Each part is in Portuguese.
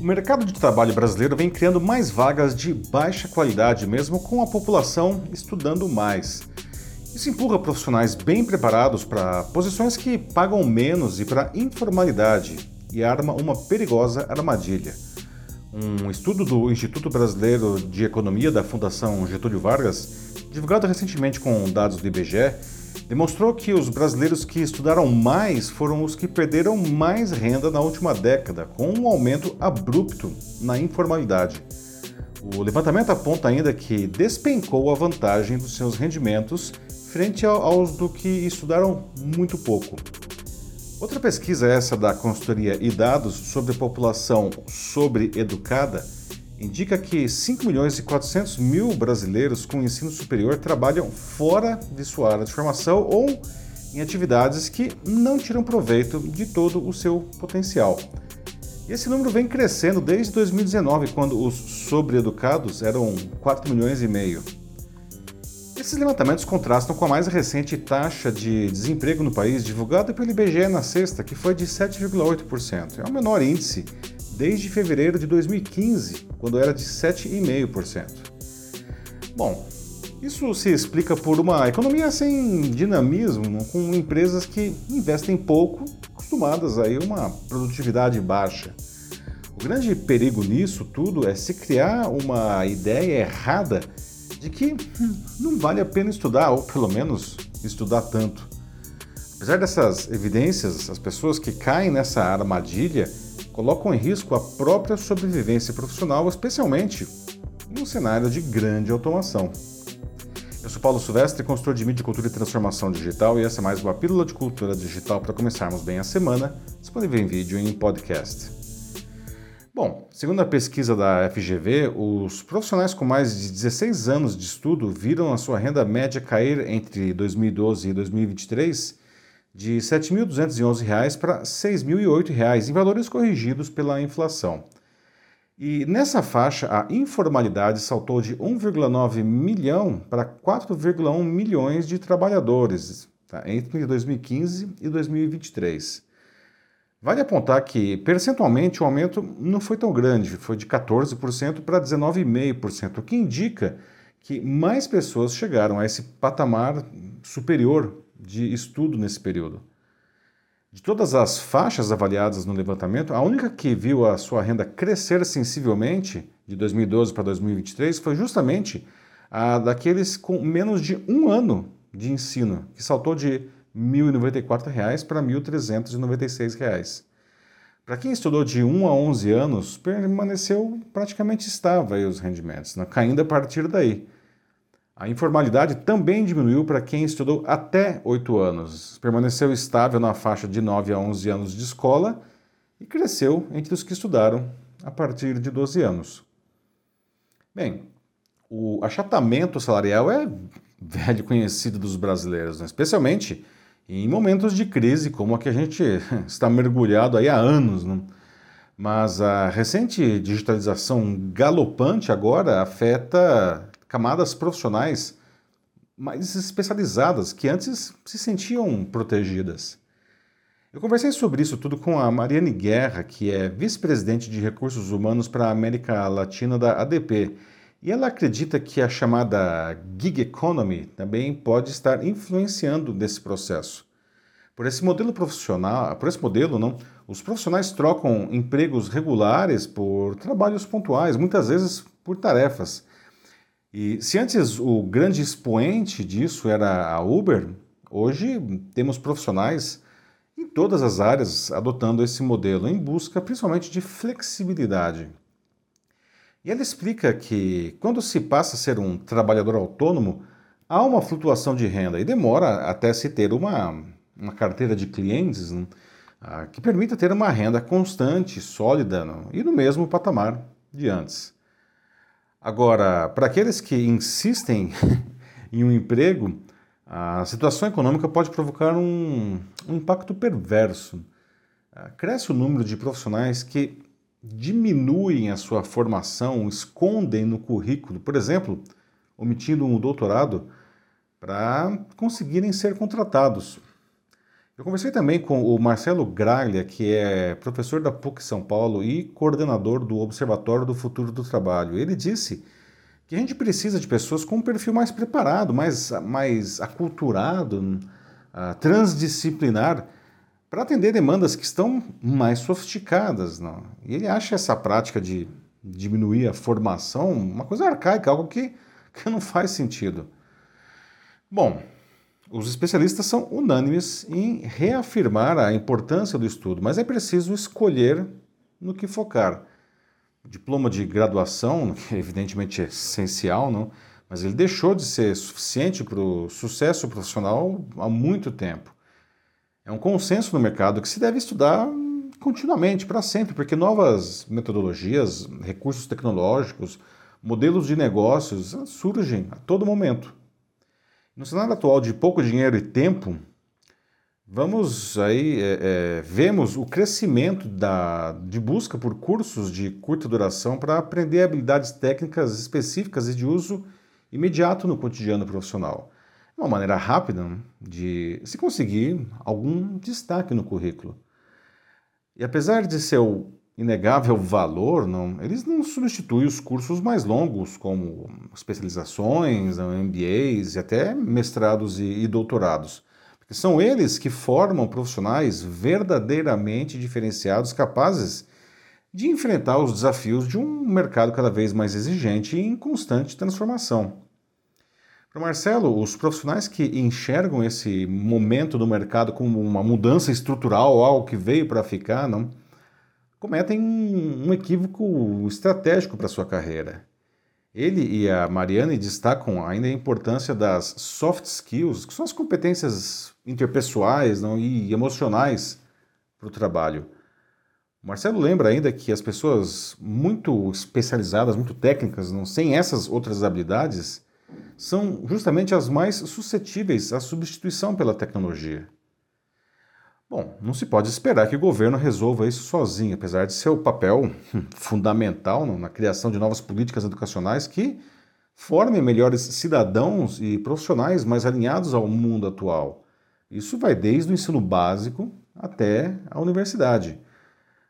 O mercado de trabalho brasileiro vem criando mais vagas de baixa qualidade, mesmo com a população estudando mais. Isso empurra profissionais bem preparados para posições que pagam menos e para informalidade e arma uma perigosa armadilha. Um estudo do Instituto Brasileiro de Economia da Fundação Getúlio Vargas, divulgado recentemente com dados do IBGE, demonstrou que os brasileiros que estudaram mais foram os que perderam mais renda na última década, com um aumento abrupto na informalidade. O levantamento aponta ainda que despencou a vantagem dos seus rendimentos frente aos do que estudaram muito pouco. Outra pesquisa essa da consultoria e dados sobre população sobreeducada indica que 5 milhões e 400 mil brasileiros com ensino superior trabalham fora de sua área de formação ou em atividades que não tiram proveito de todo o seu potencial. Esse número vem crescendo desde 2019, quando os sobreeducados eram 4 milhões e meio. Esses levantamentos contrastam com a mais recente taxa de desemprego no país, divulgada pelo IBGE na sexta, que foi de 7,8%. É o menor índice desde fevereiro de 2015, quando era de 7,5%. Bom, isso se explica por uma economia sem dinamismo, com empresas que investem pouco, acostumadas a uma produtividade baixa. O grande perigo nisso tudo é se criar uma ideia errada de que não vale a pena estudar, ou pelo menos estudar tanto. Apesar dessas evidências, as pessoas que caem nessa armadilha colocam em risco a própria sobrevivência profissional, especialmente no cenário de grande automação. Eu sou Paulo Silvestre, consultor de mídia, cultura e transformação digital, e essa é mais uma pílula de cultura digital para começarmos bem a semana, disponível em vídeo e em podcast. Bom, segundo a pesquisa da FGV, os profissionais com mais de 16 anos de estudo viram a sua renda média cair entre 2012 e 2023 de R$ 7.211 para R$ 6.008 em valores corrigidos pela inflação. E nessa faixa, a informalidade saltou de 1,9 milhão para 4,1 milhões de trabalhadores tá, entre 2015 e 2023. Vale apontar que, percentualmente, o aumento não foi tão grande, foi de 14% para 19,5%, o que indica que mais pessoas chegaram a esse patamar superior de estudo nesse período. De todas as faixas avaliadas no levantamento, a única que viu a sua renda crescer sensivelmente de 2012 para 2023 foi justamente a daqueles com menos de um ano de ensino, que saltou de R$ 1.094 para R$ 1.396. Para quem estudou de 1 a 11 anos, permaneceu praticamente estável os rendimentos, né? caindo a partir daí. A informalidade também diminuiu para quem estudou até 8 anos, permaneceu estável na faixa de 9 a 11 anos de escola e cresceu entre os que estudaram a partir de 12 anos. Bem, o achatamento salarial é velho conhecido dos brasileiros, né? especialmente em momentos de crise como a que a gente está mergulhado aí há anos. Né? Mas a recente digitalização galopante agora afeta camadas profissionais mais especializadas que antes se sentiam protegidas. Eu conversei sobre isso tudo com a Mariane Guerra, que é vice-presidente de recursos humanos para a América Latina da ADP, e ela acredita que a chamada gig economy também pode estar influenciando nesse processo. Por esse modelo profissional, por esse modelo, não, os profissionais trocam empregos regulares por trabalhos pontuais, muitas vezes por tarefas. E se antes o grande expoente disso era a Uber, hoje temos profissionais em todas as áreas adotando esse modelo em busca principalmente de flexibilidade. E ela explica que quando se passa a ser um trabalhador autônomo, há uma flutuação de renda e demora até se ter uma, uma carteira de clientes né, que permita ter uma renda constante, sólida e no mesmo patamar de antes. Agora, para aqueles que insistem em um emprego, a situação econômica pode provocar um, um impacto perverso. Cresce o número de profissionais que diminuem a sua formação, escondem no currículo, por exemplo, omitindo um doutorado para conseguirem ser contratados. Eu conversei também com o Marcelo Graglia, que é professor da PUC São Paulo e coordenador do Observatório do Futuro do Trabalho. Ele disse que a gente precisa de pessoas com um perfil mais preparado, mais, mais aculturado, uh, transdisciplinar, para atender demandas que estão mais sofisticadas. Não? E ele acha essa prática de diminuir a formação uma coisa arcaica, algo que, que não faz sentido. Bom, os especialistas são unânimes em reafirmar a importância do estudo, mas é preciso escolher no que focar. O diploma de graduação, que evidentemente é essencial, não? mas ele deixou de ser suficiente para o sucesso profissional há muito tempo. É um consenso no mercado que se deve estudar continuamente, para sempre, porque novas metodologias, recursos tecnológicos, modelos de negócios surgem a todo momento. No cenário atual de pouco dinheiro e tempo, vamos aí é, é, vemos o crescimento da, de busca por cursos de curta duração para aprender habilidades técnicas específicas e de uso imediato no cotidiano profissional. É uma maneira rápida de se conseguir algum destaque no currículo. E apesar de seu inegável valor, não, eles não substituem os cursos mais longos, como especializações, MBAs e até mestrados e, e doutorados. Porque são eles que formam profissionais verdadeiramente diferenciados, capazes de enfrentar os desafios de um mercado cada vez mais exigente e em constante transformação. Para Marcelo, os profissionais que enxergam esse momento do mercado como uma mudança estrutural, algo que veio para ficar, não, cometem um, equívoco estratégico para sua carreira. Ele e a Mariane destacam ainda a importância das soft skills, que são as competências interpessoais não, e emocionais para o trabalho. O Marcelo lembra ainda que as pessoas muito especializadas, muito técnicas, não, sem essas outras habilidades, são justamente as mais suscetíveis à substituição pela tecnologia. Bom, não se pode esperar que o governo resolva isso sozinho, apesar de seu papel fundamental na criação de novas políticas educacionais que formem melhores cidadãos e profissionais mais alinhados ao mundo atual. Isso vai desde o ensino básico até a universidade.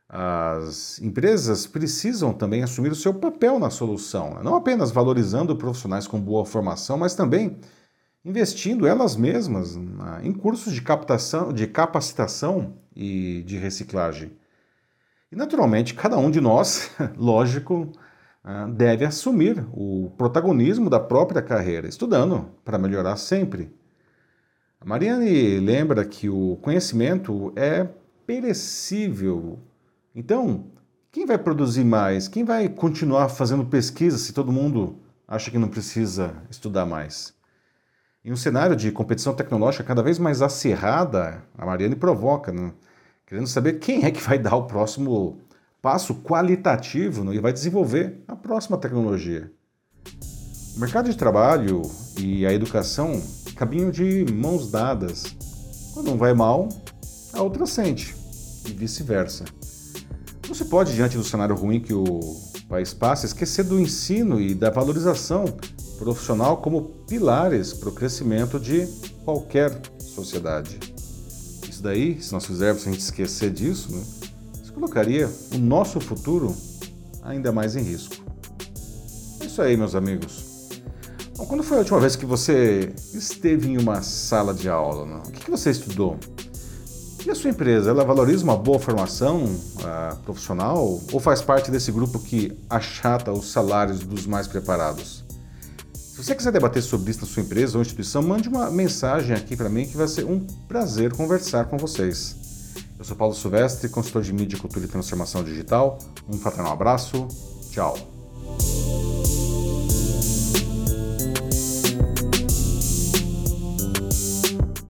As empresas precisam também assumir o seu papel na solução, né? não apenas valorizando profissionais com boa formação, mas também investindo elas mesmas em cursos de captação, de capacitação e de reciclagem. E naturalmente, cada um de nós, lógico, ah, deve assumir o protagonismo da própria carreira, estudando para melhorar sempre. A Mariane lembra que o conhecimento é perecível. Então, quem vai produzir mais? Quem vai continuar fazendo pesquisa se todo mundo acha que não precisa estudar mais? Em um cenário de competição tecnológica cada vez mais acirrada, a Mariane provoca, né? querendo saber quem é que vai dar o próximo passo qualitativo né? e vai desenvolver a próxima tecnologia. O mercado de trabalho e a educação caminham de mãos dadas. Quando um vai mal, a outra sente, e vice-versa. Não se pode, diante do cenário ruim que o país passa, esquecer do ensino e da valorização profissional como pilares para o crescimento de qualquer sociedade. Isso daí, se nós fizermos a gente esquecer disso, né, isso colocaria o nosso futuro ainda mais em risco. É isso aí, meus amigos. Bom, quando foi a última vez que você esteve em uma sala de aula? Né? O que, que você estudou? E a sua empresa, ela valoriza uma boa formação uh, profissional ou faz parte desse grupo que achata os salários dos mais preparados? Se você quiser debater sobre isso na sua empresa ou instituição, mande uma mensagem aqui para mim que vai ser um prazer conversar com vocês. Eu sou Paulo Silvestre, consultor de mídia, cultura e transformação digital. Um fraternal abraço. Tchau.